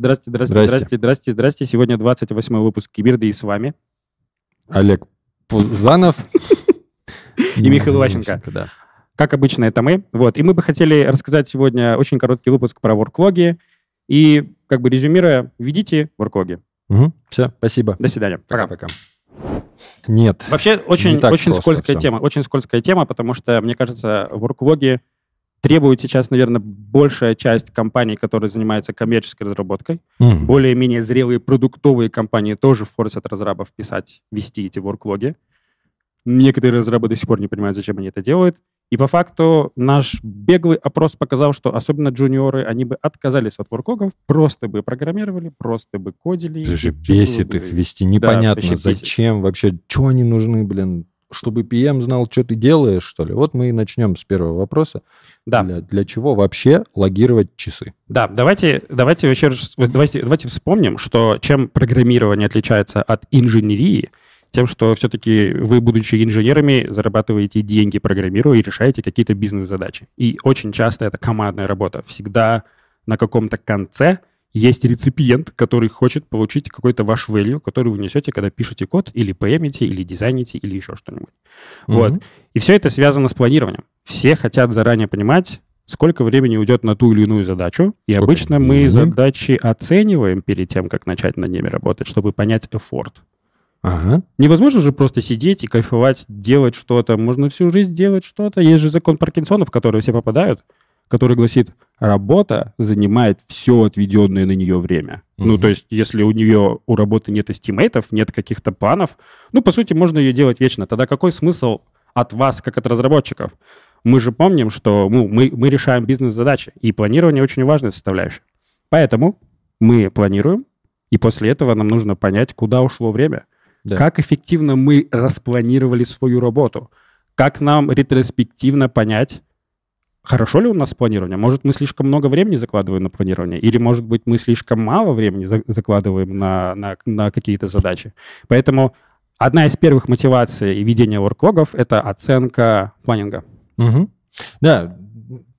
Здрасте, здрасте, Здрасте. здрасте, здрасте, здрасте. Сегодня 28 выпуск Киберды и с вами. Олег Пузанов. И Михаил Иващенко. Да. Как обычно, это мы. Вот. И мы бы хотели рассказать сегодня очень короткий выпуск про ворклоги. И, как бы резюмируя, ведите ворклоги. Все, спасибо. До свидания. Пока. Пока-пока. Нет. Вообще, очень, очень скользкая тема. Очень скользкая тема, потому что, мне кажется, ворклоги требуют сейчас, наверное, большая часть компаний, которые занимаются коммерческой разработкой. Мгм. Более-менее зрелые продуктовые компании тоже форсят разрабов писать, вести эти ворклоги. Некоторые разрабы до сих пор не понимают, зачем они это делают. И по факту наш беглый опрос показал, что особенно джуниоры, они бы отказались от ворклогов, просто бы программировали, просто бы кодили. Было бесит бы- их вести. Непонятно, бесит. зачем вообще, что они нужны, блин. Чтобы PM знал, что ты делаешь, что ли? Вот мы и начнем с первого вопроса. Да, Для, для чего вообще логировать часы? да, давайте, давайте вообще раз- давайте, давайте вспомним, что чем программирование отличается от инженерии, тем, что все-таки вы, будучи инженерами, зарабатываете деньги, программируя и решаете какие-то бизнес-задачи. И очень часто это командная работа. Всегда на каком-то конце есть реципиент, который хочет получить какой-то ваш value, который вы несете, когда пишете код, или пэмите, или дизайните, или еще что-нибудь. Вот. Мгм. И все это связано с планированием. Все хотят заранее понимать, сколько времени уйдет на ту или иную задачу. И Сколько? обычно мы Мгм. задачи оцениваем перед тем, как начать над ними работать, чтобы понять effort. Ага. Невозможно же просто сидеть и кайфовать, делать что-то. Можно всю жизнь делать что-то. Есть же закон Паркинсона, в который все попадают, который гласит, работа занимает все отведенное на нее время. Ну, Мгм. то есть, если у нее, у работы нет estimate ов, нет каких-то планов, ну, по сути, можно ее делать вечно. Тогда какой смысл от вас, как от разработчиков? Мы же помним, что ну, мы, мы решаем бизнес-задачи, и планирование очень важная составляющая. Поэтому мы планируем, и после этого нам нужно понять, куда ушло время. Да. Как эффективно мы распланировали свою работу? Как нам ретроспективно понять, хорошо ли у нас планирование? Может, мы слишком много времени закладываем на планирование? Или, может быть, мы слишком мало времени за- закладываем на, на, на какие-то задачи? Поэтому одна из первых мотиваций ведения ворклогов — это оценка планинга. Мгм. Да,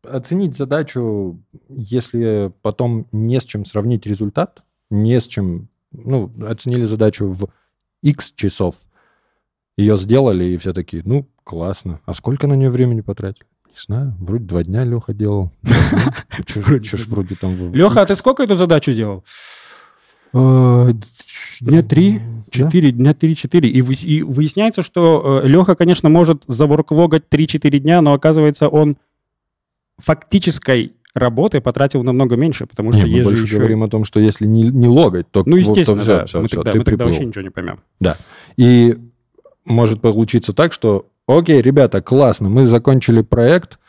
оценить задачу, если потом не с чем сравнить результат, не с чем, ну, оценили задачу в X часов, ее сделали, и все такие, ну, классно. А сколько на нее времени потратили? Знаю, вроде два дня Леха делал. Че ж вроде там... Леха, а ты сколько эту задачу делал? Дня три, четыре, дня три-четыре. И, вы- и выясняется, что Леха, конечно, может заворклогать 3-4 дня, но оказывается, он фактической работы потратил намного меньше, потому что Не, мы есть больше еще... говорим о том, что если не, не логать, то Ну, естественно, то всё, да. всё, мы всё, тогда, ты мы тогда вообще ничего не поймем. Да. И может получиться так, что, окей, ребята, классно, мы закончили проект,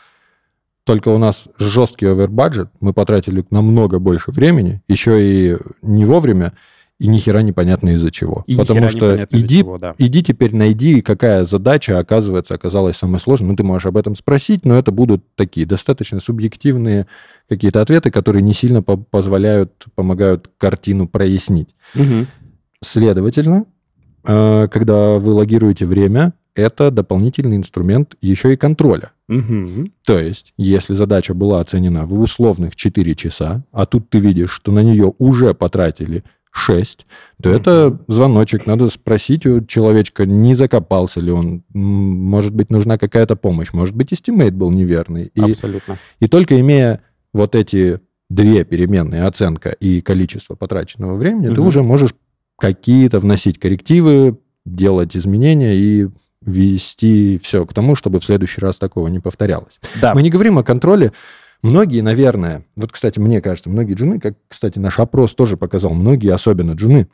только у нас жесткий овербаджет, мы потратили намного больше времени, еще и не вовремя, и ни хера непонятно из-за чего. И Потому что иди, чего, да. иди теперь найди, какая задача, оказывается, оказалась самой сложной. Ну, ты можешь об этом спросить, но это будут такие достаточно субъективные какие-то ответы, которые не сильно по- позволяют, помогают картину прояснить. Мгм. Следовательно, э, когда вы логируете время, это дополнительный инструмент еще и контроля. Мгм. То есть, если задача была оценена в условных 4 часа, а тут ты видишь, что на нее уже потратили 6, то это звоночек. Надо спросить у человечка, не закопался ли он. Может быть, нужна какая-то помощь. Может быть, estimate был неверный. И Абсолютно. и только имея вот эти две переменные, оценка и количество потраченного времени, ты Мгм. уже можешь какие-то вносить коррективы, делать изменения и вести все к тому, чтобы в следующий раз такого не повторялось. Да. Мы не говорим о контроле. Многие, наверное, вот, кстати, мне кажется, многие джуны, как, кстати, наш опрос тоже показал, многие, особенно джуны,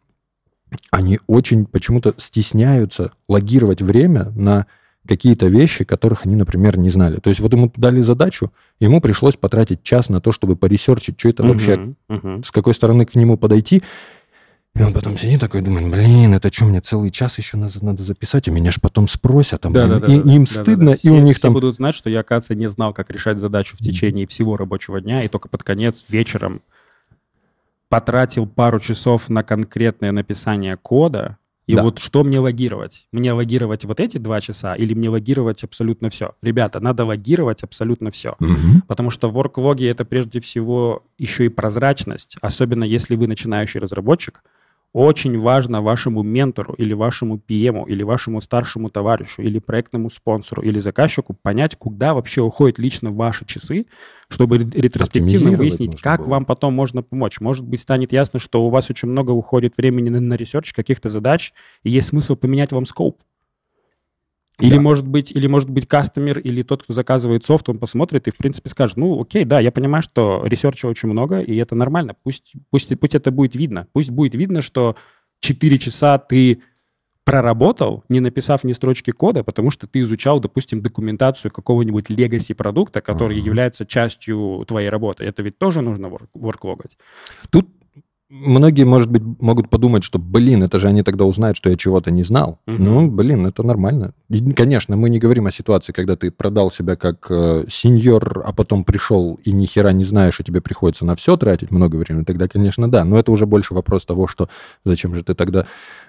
они очень почему-то стесняются логировать время на какие-то вещи, которых они, например, не знали. То есть вот ему дали задачу, ему пришлось потратить час на то, чтобы поресерчить, что это вообще, Мгм. Мгм. с какой стороны к нему подойти. И он потом сидит такой, думает, блин, это что, мне целый час еще надо, надо записать, а меня ж потом спросят, а блин, Да-да-да, и, и им да-да-да. стыдно, и Все- у них все там... будут знать, что я, оказывается, не знал, как решать задачу в течение всего рабочего дня, и только под конец вечером потратил пару часов на конкретное написание кода, И Да. вот что мне логировать? Мне логировать вот эти два часа или мне логировать абсолютно все? Ребята, надо логировать абсолютно все. Мгм. Потому что ворклоги — это прежде всего еще и прозрачность, особенно если вы начинающий разработчик. Очень важно вашему ментору или вашему PM, или вашему старшему товарищу, или проектному спонсору, или заказчику понять, куда вообще уходят лично ваши часы, чтобы ре- ретроспективно выяснить, как было. вам потом можно помочь. Может быть, станет ясно, что у вас очень много уходит времени на, на research каких-то задач, и есть смысл поменять вам scope. Или, Да. может быть, или, может быть, customer или тот, кто заказывает софт, он посмотрит и, в принципе, скажет, ну, окей, да, я понимаю, что research а очень много, и это нормально. Пусть, пусть, пусть это будет видно. Пусть будет видно, что 4 часа ты проработал, не написав ни строчки кода, потому что ты изучал, допустим, документацию какого-нибудь legacy продукта, который Мгм. является частью твоей работы. Это ведь тоже нужно wor- worklog ать. Тут многие, может быть, могут подумать, что, блин, это же они тогда узнают, что я чего-то не знал. Мгм. Ну, блин, это нормально. И, конечно, мы не говорим о ситуации, когда ты продал себя как э, сеньор, а потом пришел и ни хера не знаешь, и тебе приходится на все тратить много времени. Тогда, конечно, да. Но это уже больше вопрос того, что зачем же ты тогда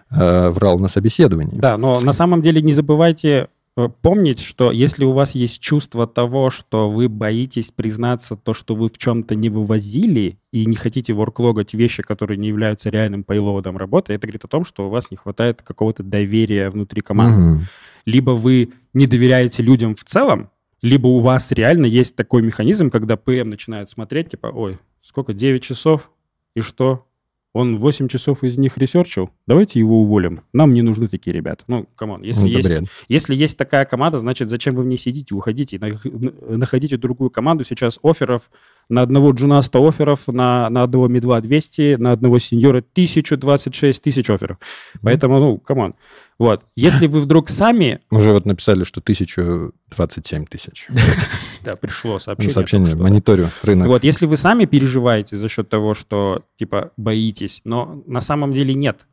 э, врал на собеседовании. Да, но на самом деле не забывайте помнить, что если у вас есть чувство того, что вы боитесь признаться то, что вы в чем-то не вывозили и не хотите ворклогать вещи, которые не являются реальным пейлоудом работы, это говорит о том, что у вас не хватает какого-то доверия внутри команды. Мгм. Либо вы не доверяете людям в целом, либо у вас реально есть такой механизм, когда PM начинает смотреть, типа, ой, сколько, 9 часов, и что? Он 8 часов из них research ил, давайте его уволим. Нам не нужны такие ребята. Ну, come on, если, Ну, есть, бред. если есть такая команда, значит, зачем вы в ней сидите? Уходите, нах- находите другую команду. Сейчас офферов на одного джуна 100 офферов, на, на одного middle а 200, на одного senior а 1026 тысяч офферов. Поэтому, ну, come on. Вот. Если вы вдруг сами... Уже вот написали, что 1027 тысяч. Да, пришло сообщение. Сообщение, мониторю рынок. Вот, если вы сами переживаете за счет того, что, типа, боитесь, но на самом деле нет.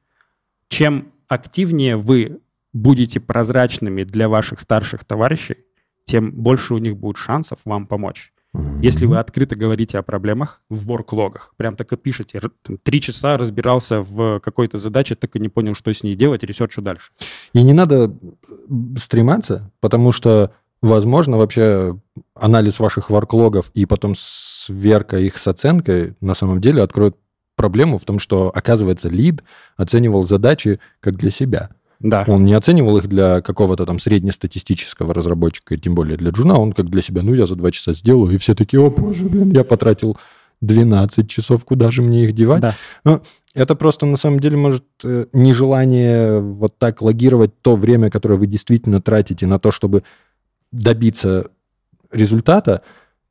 Чем активнее вы будете прозрачными для ваших старших товарищей, тем больше у них будет шансов вам помочь. Мгм. Если вы открыто говорите о проблемах в worklog ах, прям так и пишете, три часа разбирался в какой-то задаче, так и не понял, что с ней делать, research у дальше. И не надо стрематься, потому что, возможно, вообще анализ ваших worklog ов и потом сверка их с оценкой на самом деле откроет проблему в том, что, оказывается, lead оценивал задачи как для себя. Да. Он не оценивал их для какого-то там среднестатистического разработчика, и тем более для джуна, он как для себя, ну, я за два часа сделаю, и все такие, о, боже, блин, я потратил 12 часов, куда же мне их девать? Да. Это просто на самом деле может э, нежелание вот так логировать то время, которое вы действительно тратите на то, чтобы добиться результата,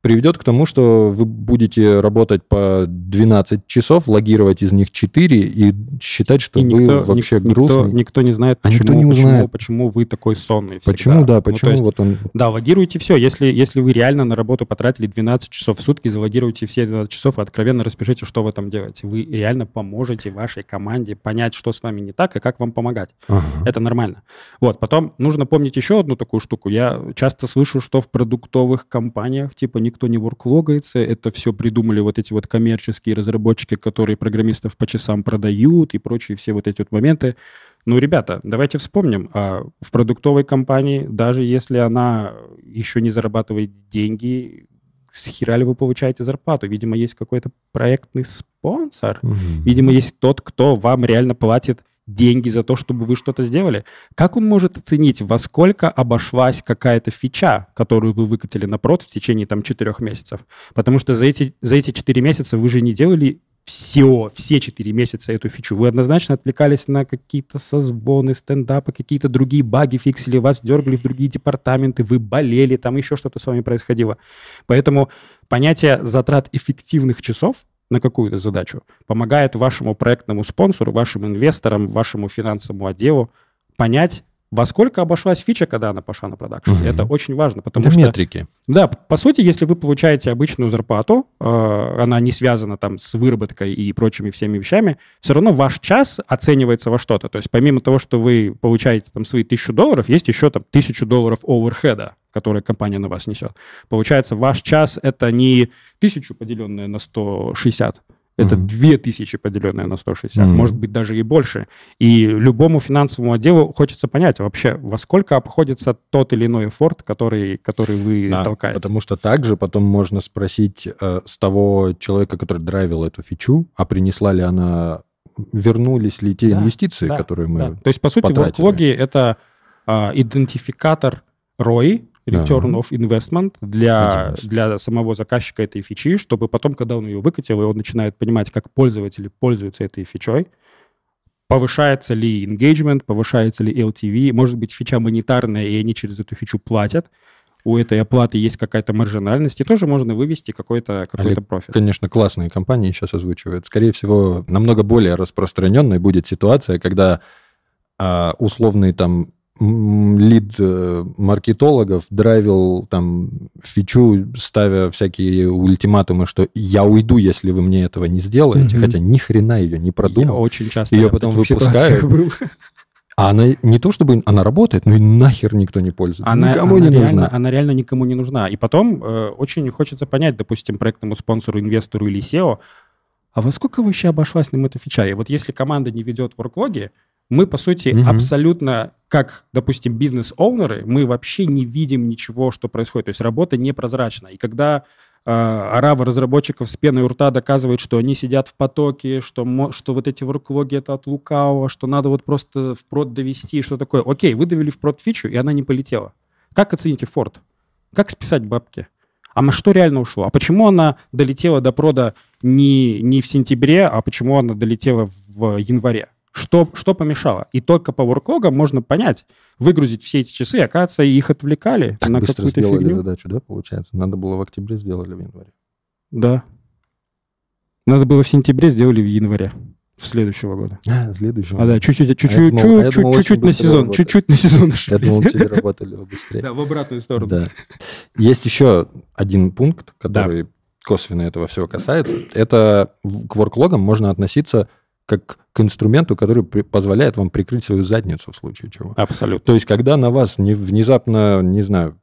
приведет к тому, что вы будете работать по 12 часов, логировать из них 4 и считать, что И вы никто, вообще ник- никто, грустный. никто не знает, А почему, никто не почему, узнает. почему вы такой сонный всегда. Почему, да, Ну, почему есть вот он... Да, логируйте все. Если, если вы реально на работу потратили 12 часов в сутки, залогируйте все 12 часов и откровенно распишите, что вы там делаете. Вы реально поможете вашей команде понять, что с вами не так и как вам помогать. Ага. Это нормально. Вот, потом нужно помнить еще одну такую штуку. Я часто слышу, что в продуктовых компаниях, типа, никто не ворклогается, это все придумали вот эти вот коммерческие разработчики, которые программистов по часам продают и прочие все вот эти вот моменты. Ну, ребята, давайте вспомним, а в продуктовой компании, даже если она еще не зарабатывает деньги, с хера ли вы получаете зарплату? Видимо, есть какой-то проектный спонсор, Мгм. Видимо, есть тот, кто вам реально платит деньги за то, чтобы вы что-то сделали. Как он может оценить, во сколько обошлась какая-то фича, которую вы выкатили на прод в течение там четырех месяцев? Потому что за эти, за эти четыре месяца вы же не делали все, все четыре месяца эту фичу. Вы однозначно отвлекались на какие-то созвоны, стендапы, какие-то другие баги фиксили, вас дергали в другие департаменты, вы болели, там еще что-то с вами происходило. Поэтому понятие затрат эффективных часов на какую-то задачу помогает вашему проектному спонсору, вашим инвесторам, вашему финансовому отделу понять, во сколько обошлась фича, когда она пошла на продакшн. Мгм. Это очень важно, потому Это что... метрики. Да, по сути, если вы получаете обычную зарплату, э, она не связана там с выработкой и прочими всеми вещами, все равно ваш час оценивается во что-то. То есть помимо того, что вы получаете там свои тысячу долларов, есть еще там тысячу долларов оверхеда, которые компания на вас несет. Получается, ваш час — это не тысячу, поделенное на 160, Это Мгм. 2000 поделенное на 160, Мгм. может быть, даже и больше. И любому финансовому отделу хочется понять вообще, во сколько обходится тот или иной эфорт, который, который вы Да, толкаете. потому что также потом можно спросить э, с того человека, который драйвил эту фичу, а принесла ли она, вернулись ли те Да, инвестиции, да, которые мы... Да. То есть, по сути, потратили. worklogi — это а, идентификатор ROI, Return Да. of Investment, для, для самого заказчика этой фичи, чтобы потом, когда он ее выкатил, и он начинает понимать, как пользователи пользуются этой фичой, повышается ли engagement, повышается ли LTV, может быть, фича монетарная, и они через эту фичу платят, у этой оплаты есть какая-то маржинальность, и тоже можно вывести какой-то какой Олег, профит. Конечно, классные компании сейчас озвучивают. Скорее всего, намного более распространенной будет ситуация, когда а, условный там лид э, маркетологов драйвил там фичу, ставя всякие ультиматумы, что я уйду, если вы мне этого не сделаете, Мгм. хотя ни хрена ее не Я продумал. очень часто в потом выпускают. А она не то чтобы она работает, но и нахер никто не пользуется. Она, Никому она не реально, нужна. она реально никому не нужна. И потом э, очень хочется понять, допустим, проектному спонсору, инвестору или SEO, а во сколько вообще обошлась нам эта фича? И вот если команда не ведет ворклоги, мы, по сути, Мгм. абсолютно, как, допустим, бизнес-оунеры, мы вообще не видим ничего, что происходит. То есть работа непрозрачна. И когда э, арава разработчиков с пеной у рта доказывает, что они сидят в потоке, что, что вот эти ворклоги это от лукавого, что надо вот просто в прод довести, что такое. Окей, вы довели в прод фичу, и она не полетела. Как оцените Форд? Как списать бабки? А на что реально ушло? А почему она долетела до прода не, не в сентябре, а почему она долетела в январе? Что, что помешало? И только по ворклогам можно понять, выгрузить все эти часы, оказывается, их отвлекали Так на быстро сделали фигню. задачу, да, получается? Надо было в октябре, сделали в январе. Да. Надо было в сентябре, сделали в январе следующего года. А, следующего. А да, чуть-чуть, чуть-чуть, я думал- а я чуть-уть, думал, чуть-чуть на сезон, работает. чуть-чуть на сезон Я думал, тебе работали быстрее. Да, в обратную сторону. Да. Есть еще один пункт, который косвенно этого всего касается. Это в- к ворклогам можно относиться как к инструменту, который при- позволяет вам прикрыть свою задницу в случае чего. Абсолютно. То есть, когда на вас не, внезапно, не знаю,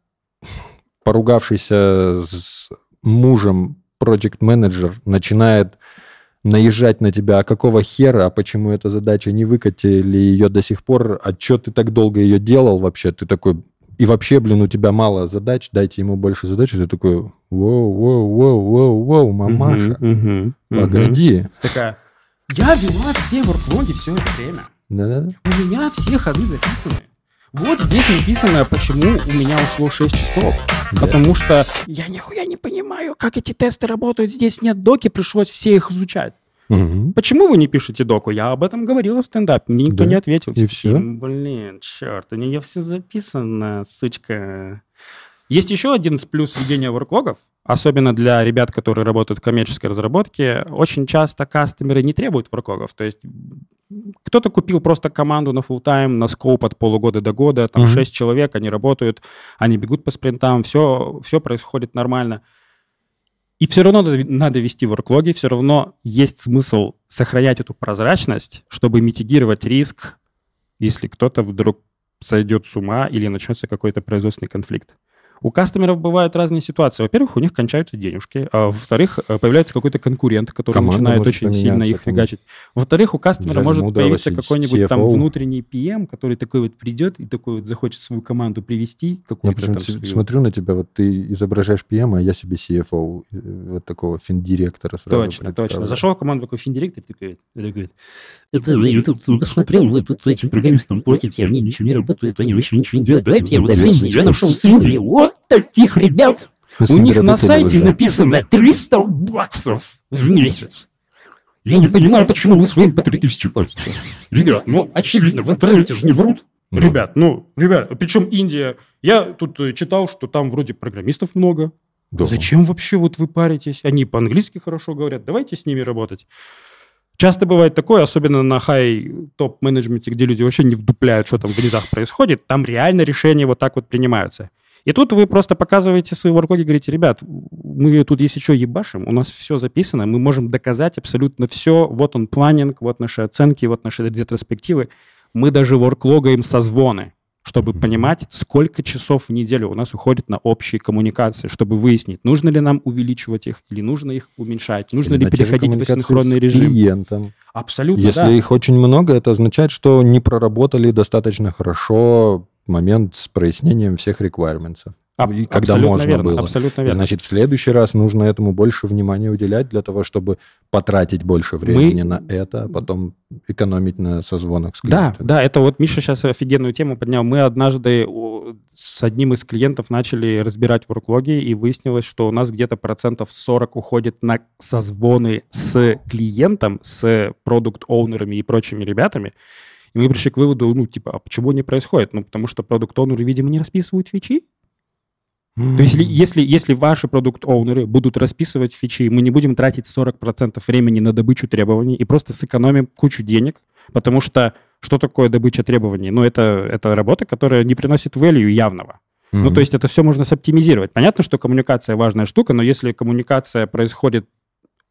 поругавшийся с мужем проект-менеджер начинает наезжать на тебя, а какого хера, а почему эта задача не выкатили ее до сих пор, а что ты так долго ее делал вообще, ты такой, и вообще, блин, у тебя мало задач, дайте ему больше задач, и ты такой, воу, воу, воу, воу, воу, мамаша, мгм, мгм. погоди. Такая, я вела все ворклоги все это время. Да-да-да. У меня все ходы записаны. Вот здесь написано, почему у меня ушло 6 часов. Да. Потому что я нихуя не понимаю, как эти тесты работают. Здесь нет доки, пришлось все их изучать. Мгм. Почему вы не пишете доку? Я об этом говорила в стендапе. Мне никто Да? не ответил. И Все Блин, черт, у нее все записано, сучка. Есть еще один плюс ведения ворклогов, особенно для ребят, которые работают в коммерческой разработке. Очень часто кастомеры не требуют ворклогов. То есть кто-то купил просто команду на full тайм на скоп от полугода до года, там Мгм. 6 человек, они работают, они бегут по спринтам, все, все происходит нормально. И все равно надо вести ворклоги, все равно есть смысл сохранять эту прозрачность, чтобы митигировать риск, если кто-то вдруг сойдет с ума или начнется какой-то производственный конфликт. У кастомеров бывают разные ситуации. Во-первых, у них кончаются денежки. А во-вторых, э, появляется какой-то конкурент, который Команда начинает очень сильно их там. фигачить. Во-вторых, у кастомера Взяли может появиться какой-нибудь там внутренний PM, который такой вот придет и такой вот захочет свою команду привести, Я там свою- смотрю на тебя, вот ты изображаешь PM, а я себе CFO, э, вот такого финдиректора сразу Точно, точно. Зашел в команду такой финдиректор, такой, и такой, Это я тут посмотрел, вы тут этим программистам платите, они ничего не работают, они вообще ничего не делают. Давайте я вот я нашел Синдри, вот таких ребят. У них на сайте уже. написано 300 баксов в месяц. Я не понимаю, почему вы своим по 3000 платите. Ребят, ну, очевидно, в интернете же не врут. Ребят, ну, ребят, причем Индия. Я тут э, читал, что там вроде программистов много. да. Зачем вообще вот вы паритесь? Они по-английски хорошо говорят. Давайте с ними работать. Часто бывает такое, особенно на хай-топ-менеджменте, где люди вообще не вдупляют, что там в низах происходит. Там реально решения вот так вот принимаются. И тут вы просто показываете свои ворклоги и говорите, ребят, мы тут есть еще ебашим, у нас все записано, мы можем доказать абсолютно все. Вот он планинг, вот наши оценки, вот наши ретроспективы. Мы даже ворклогаем созвоны. Чтобы понимать, сколько часов в неделю у нас уходит на общие коммуникации, чтобы выяснить, нужно ли нам увеличивать их или нужно их уменьшать, нужно Или ли переходить в асинхронный режим. клиентом. Абсолютно, Если да. их очень много, это означает, что не проработали достаточно хорошо момент с прояснением всех requirements. И когда абсолютно можно верно, было. Абсолютно верно. Значит, в следующий раз нужно этому больше внимания уделять для того, чтобы потратить больше времени на это, а потом экономить на созвонах с Да, клиентами. да, это вот Миша сейчас офигенную тему поднял. Мы однажды с одним из клиентов начали разбирать ворклоги, и выяснилось, что у нас где-то процентов 40 уходит на созвоны с клиентом, с продукт-оунерами и прочими ребятами. И мы пришли к выводу, ну, типа, а почему не происходит? Ну, потому что продукт-оунеры, видимо, не расписывают фичи. М. То есть, если, если, ваши продукт-оунеры будут расписывать фичи, мы не будем тратить 40% времени на добычу требований и просто сэкономим кучу денег, потому что что такое добыча требований? Ну, это, это работа, которая не приносит value явного. Ну, Мгм. то есть это все можно соптимизировать. Понятно, что коммуникация важная штука, но если коммуникация происходит,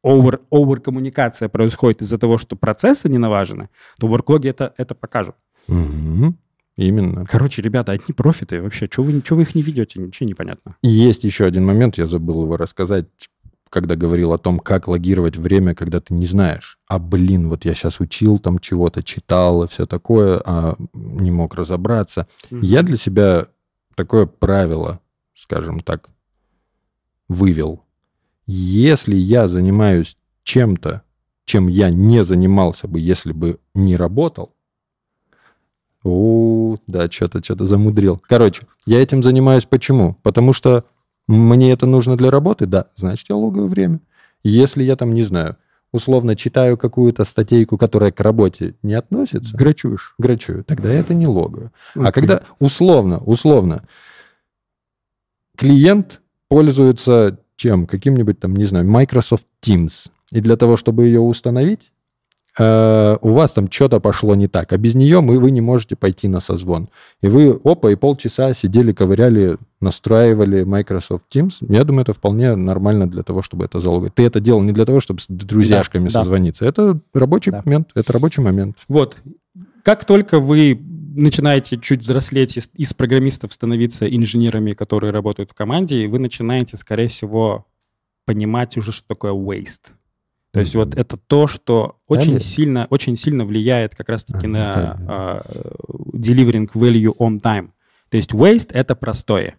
over, over коммуникация происходит из-за того, что процессы не налажены, то ворклоги это, это покажут. Мгм. Именно. Короче, ребята, одни профиты вообще. Чего вы, чего вы их не ведете? Ничего не понятно. Есть еще один момент, я забыл его рассказать, когда говорил о том, как логировать время, когда ты не знаешь. А, блин, вот я сейчас учил, там чего-то читал и все такое, а не мог разобраться. Я для себя такое правило, скажем так, вывел. Если я занимаюсь чем-то, чем я не занимался бы, если бы не работал, о, да, что-то, что-то замудрил. Короче, я этим занимаюсь почему? Потому что мне это нужно для работы, да, значит, я логаю время. Если я там, не знаю, условно читаю какую-то статейку, которая к работе не относится, Грачуешь. грачую, тогда это не логаю. А Окей. когда условно, условно, клиент пользуется чем? Каким-нибудь там, не знаю, Microsoft Teams. И для того, чтобы ее установить, э, у вас там что-то пошло не так, а без нее мы, вы не можете пойти на созвон. И вы, опа, и полчаса сидели, ковыряли, настраивали Microsoft Teams. Я думаю, это вполне нормально для того, чтобы это залогать. Ты это делал не для того, чтобы с друзьяшками Да, да. созвониться. Это рабочий Да. момент. Это рабочий момент. Вот. Как только вы начинаете чуть взрослеть из, из программистов становиться инженерами, которые работают в команде, вы начинаете, скорее всего, понимать уже, что такое waste. То есть вот это то, что очень Далее. сильно, очень сильно влияет как раз-таки А, на далее. а, delivering value on time. То есть waste — это простои.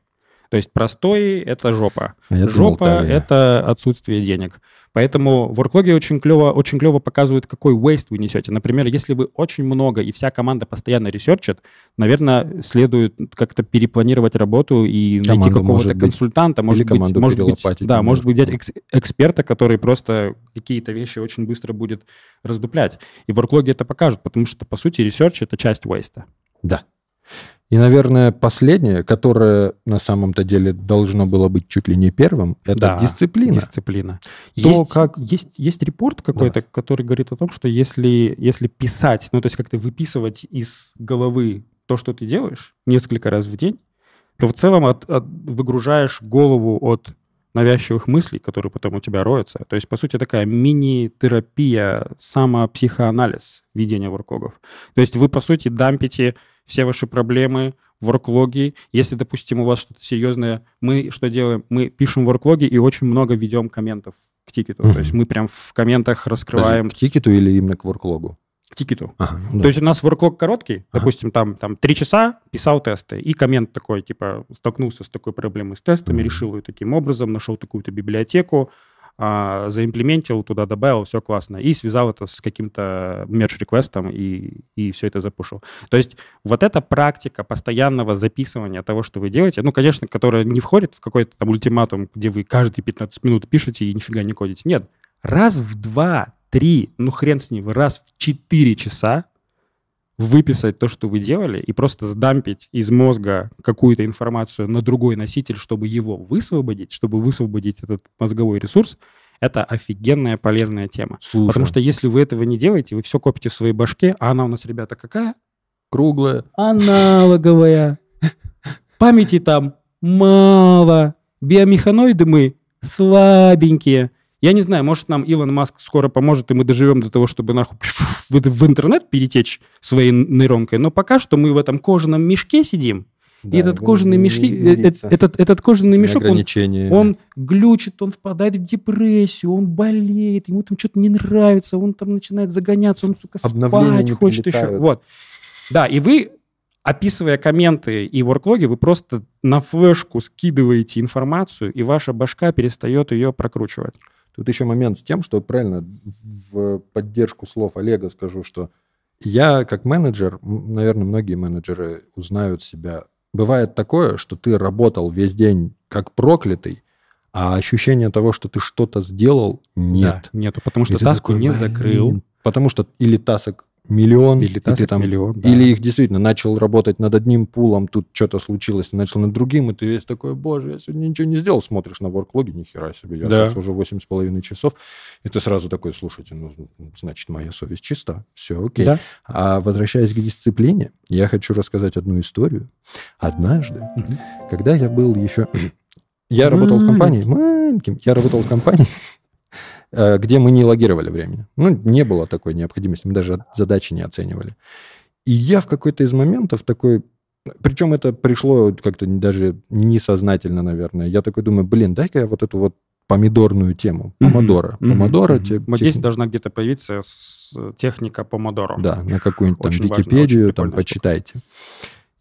То есть простои — это жопа. А я Жопа это отсутствие денег. Поэтому worklog и очень клево, очень клево показывают, какой waste вы несете. Например, если вы очень много и вся команда постоянно research ит, наверное, следует как-то перепланировать работу и найти Команду, какого-то может быть. консультанта, может быть, может быть, да, может быть, взять экс- эксперта, который просто какие-то вещи очень быстро будет раздуплять. И worklog и это покажут, потому что, по сути, research — это часть waste. Да. И, наверное, последнее, которое на самом-то деле должно было быть чуть ли не первым, это Да, дисциплина. Дисциплина. То, есть, как- есть, есть report какой-то, который говорит о том, что если, если писать, ну, то есть как-то выписывать из головы то, что ты делаешь, несколько раз в день, то в целом от- от- выгружаешь голову от навязчивых мыслей, которые потом у тебя роются. То есть, по сути, такая мини-терапия, самопсихоанализ ведения ворклогов. То есть вы, по сути, дампите все ваши проблемы, ворклоги. Если, допустим, у вас что-то серьезное, мы что делаем? Мы пишем ворклоги и очень много ведем комментов к тикету. Мгм. То есть мы прям в комментах Подожди, раскрываем к тикету или именно к ворклогу? к тикету. Ага, ну да. То есть у нас ворклог короткий, Ага. допустим, там, там три часа писал тесты, и коммент такой, типа, столкнулся с такой проблемой с тестами, Мгм. решил ее таким образом, нашел такую-то библиотеку, а, заимплементил, туда добавил, все классно, и связал это с каким-то мерч-реквестом, и, и все это запушил. То есть вот эта практика постоянного записывания того, что вы делаете, ну, конечно, которая не входит в какой-то там ультиматум, где вы каждые 15 минут пишете и нифига не кодите. Нет, раз в два, три, ну хрен с ним, раз в четыре часа выписать то, что вы делали, и просто сдампить из мозга какую-то информацию на другой носитель, чтобы его высвободить, чтобы высвободить этот мозговой ресурс, это офигенная полезная тема. Слушай, Потому что если вы этого не делаете, вы все копите в своей башке, а она у нас, ребята, какая? круглая. Аналоговая. Памяти там мало. Биомеханоиды мы слабенькие. Я не знаю, может, нам Илон Маск скоро поможет, и мы доживем до того, чтобы нахуй в, интернет перетечь своей нейронкой. Но пока что мы в этом кожаном мешке сидим, Да, и этот кожаный мешки, не э, этот, этот кожаный мешок, он, он глючит, он впадает в депрессию, он болеет, ему там что-то не нравится, он там начинает загоняться, он, сука, спать хочет еще. Вот. Да, и вы, описывая комменты и ворклоги, вы просто на флешку скидываете информацию, и ваша башка перестает ее прокручивать. Тут еще момент с тем, что правильно в поддержку слов Олега скажу, что я как менеджер, наверное, многие менеджеры узнают себя. Бывает такое, что ты работал весь день как проклятый, а ощущение того, что ты что-то сделал, нет. Да, нету, потому что И таску такой, не закрыл. Потому что или тасок миллион, Или и ты там миллион, да. Или их действительно начал работать над одним пулом, тут что-то случилось, начал над другим, и ты весь такой, боже, я сегодня ничего не сделал, смотришь на ворклоги, ни хера себе, я Да. уже восемь с половиной часов, и ты сразу такой, слушайте, ну, значит, моя совесть чиста, все окей. Да? А возвращаясь к дисциплине, я хочу рассказать одну историю. Однажды, когда я был еще... Я работал в компании, маленьким, я работал в компании, где мы не логировали времени. Ну, не было такой необходимости, мы даже задачи не оценивали. И я в какой-то из моментов такой... Причем это пришло как-то даже несознательно, наверное. Я такой думаю, блин, дай-ка я вот эту вот помидорную тему. Помодоро. Мгм. Помодоро. Мгм. те- тех- здесь должна где-то появиться техника помодоро. Да, на какую-нибудь там Очень Википедию, очень там почитайте.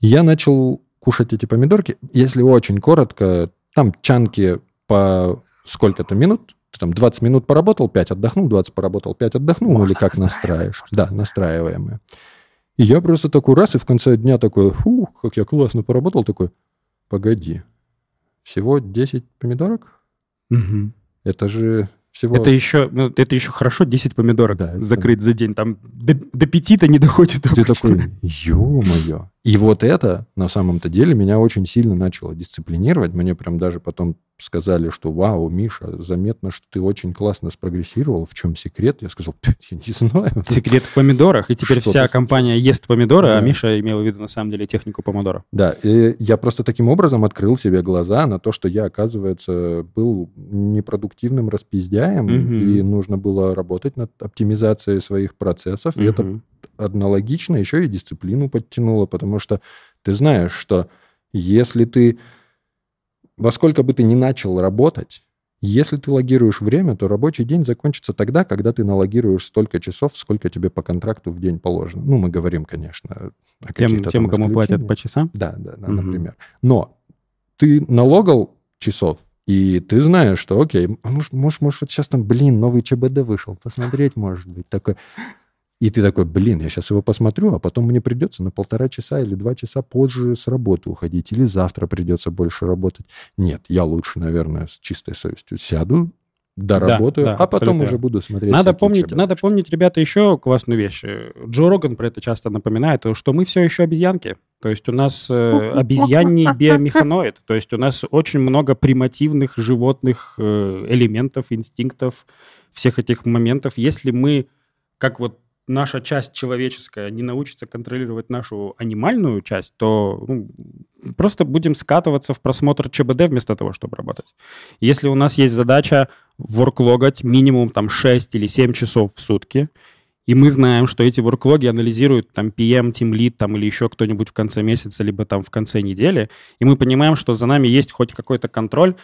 И Я начал кушать эти помидорки. Если очень коротко, там чанки по сколько-то минут. Ты там 20 минут поработал, 5 отдохнул, 20 поработал, 5 отдохнул, ну Можно или как настраиваешь. Да, настраиваемые. И я просто такой раз, и в конце дня такой, фу, как я классно поработал, такой, погоди, всего 10 помидорок? Мгм. Это же всего... Это еще, ну, это еще хорошо 10 помидорок Да, это- закрыть за день. Там до, до 5-то не доходит. Ты обычно. такой, ё-моё. И вот это на самом-то деле меня очень сильно начало дисциплинировать. Мне прям даже потом сказали, что вау, Миша, заметно, что ты очень классно спрогрессировал. В чем секрет? Я сказал, «Пф, я не знаю. Секрет в помидорах. И теперь вся компания ест помидоры, а. Миша имел в виду на самом деле технику помодора. Да, и я просто таким образом открыл себе глаза на то, что я, оказывается, был непродуктивным распиздяем, и нужно было работать над оптимизацией своих процессов. И это. Аналогично еще и дисциплину подтянуло, потому что ты знаешь, что если ты, во сколько бы ты ни начал работать, если ты логируешь время, то рабочий день закончится тогда, когда ты налогируешь столько часов, сколько тебе по контракту в день положено. Ну, мы говорим, конечно, о Тем, каких-то тем кому платят по часам. Да, да, да, Мгм. например. Но ты налогал часов, и ты знаешь, что, окей, может, может, может, вот сейчас там, блин, новый ЧБД вышел, посмотреть, может быть, такой. И ты такой, блин, я сейчас его посмотрю, а потом мне придется на полтора часа или два часа позже с работы уходить, или завтра придется больше работать. Нет, я лучше, наверное, с чистой совестью сяду, доработаю, да, а потом уже буду смотреть Надо помнить, надо помнить, ребята, еще классную вещь. Джо Роган про это часто напоминает, то, что мы все еще обезьянки. То есть у нас э, обезьянний биомеханоид. То есть у нас очень много примативных животных э, элементов, инстинктов, всех этих моментов. Если мы, как вот наша часть человеческая не научится контролировать нашу анимальную часть, то ну, просто будем скатываться в просмотр ЧБД вместо того, чтобы работать. Если у нас есть задача ворклогать минимум там 6 или 7 часов в сутки, и мы знаем, что эти ворклоги анализируют там PM, Team Lead там, или еще кто-нибудь в конце месяца, либо там в конце недели, и мы понимаем, что за нами есть хоть какой-то контроль,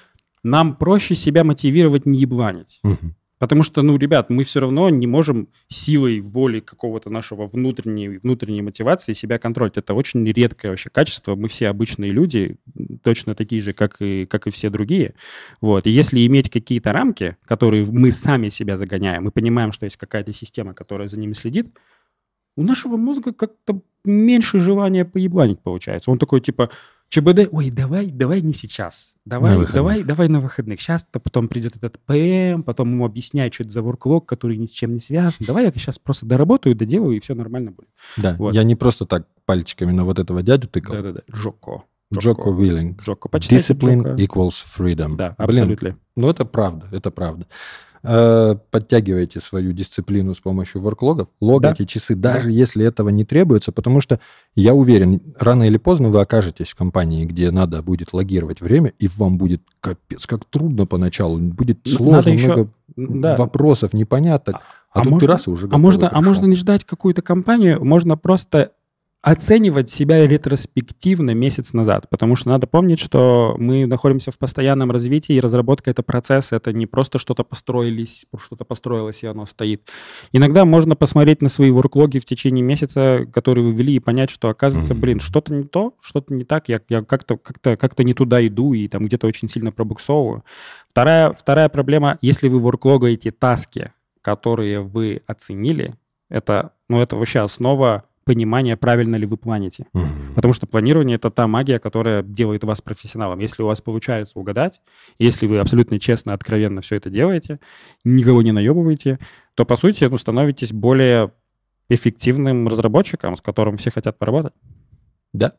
нам проще себя мотивировать не ебланить. Мгм. Потому что, ну, ребят, мы все равно не можем силой воли какого-то нашего внутренней, внутренней мотивации себя контролить. Это очень редкое вообще качество. Мы все обычные люди, точно такие же, как и, как и все другие. Вот. И если иметь какие-то рамки, которые мы сами себя загоняем, мы понимаем, что есть какая-то система, которая за ними следит, у нашего мозга как-то меньше желания поебланить получается. Он такой, типа, ЧБД, ой, давай, давай не сейчас. Давай, На выходных. давай, давай на выходных. Сейчас-то потом придет этот ПМ, потом ему объясняют, что это за ворклог, который ни с чем не связан. Давай я сейчас просто доработаю, доделаю, и все нормально будет. Да, Вот. я не просто так пальчиками на вот этого дядю тыкал. Да-да-да. Джоко. Джоко Уиллинг. Джоко. Почитайте Discipline Джоко. equals freedom. Да, Блин, абсолютно. ну это правда, это правда. Э, подтягивайте свою дисциплину с помощью ворклогов, логайте часы, даже если этого не требуется, потому что я уверен, рано или поздно вы окажетесь в компании, где надо будет логировать время, и вам будет капец как трудно поначалу, будет сложно, надо еще- много Да. вопросов непонятно. А, а тут можно- ты раз и уже А можно, а можно не ждать какую-то компанию, можно просто оценивать себя ретроспективно месяц назад, потому что надо помнить, что мы находимся в постоянном развитии, и разработка — это процесс, это не просто что-то построились, что-то построилось, и оно стоит. Иногда можно посмотреть на свои ворклоги в течение месяца, которые вы вели, и понять, что, оказывается, блин, что-то не то, что-то не так, я, я как-то, как-то, как-то не туда иду, и там где-то очень сильно пробуксовываю. Вторая, вторая проблема, если вы ворклогаете таски, которые вы оценили, это, ну, это вообще основа понимания, правильно ли вы планите. Мгм. Потому что планирование — это та магия, которая делает вас профессионалом. Если у вас получается угадать, если вы абсолютно честно, откровенно все это делаете, никого не наебываете, то, по сути, ну, становитесь более эффективным разработчиком, с которым все хотят поработать. Да.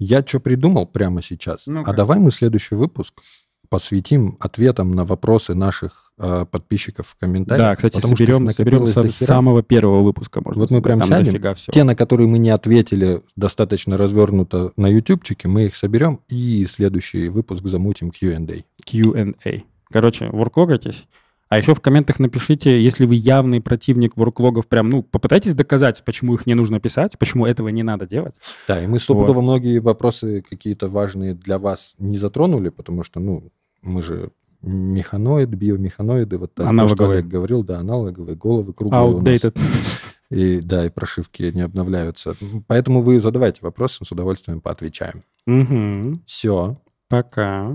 Я что придумал прямо сейчас? Ну-ка. а давай мы следующий выпуск посвятим ответам на вопросы наших подписчиков в комментариях. Да, кстати, потому что соберем, соберем накопилось с до хера. самого первого выпуска. Можно Вот мы прям сядем. Те, на которые мы не ответили достаточно развернуто на ютубчике, мы их соберем и следующий выпуск замутим Q&A. Q&A. Короче, ворклогайтесь. А еще в комментах напишите, если вы явный противник ворклогов, прям, ну, попытайтесь доказать, почему их не нужно писать, почему этого не надо делать. Да, и мы стопудово многие вопросы какие-то важные для вас не затронули, потому что, ну, мы же механоид, биомеханоиды, вот так, то, что Аналоговые. Олег говорил, да, аналоговые, головы круглые. Outdated. И, да, и прошивки не обновляются. Поэтому вы задавайте вопросы, с удовольствием поотвечаем. Мгм. Все. Пока.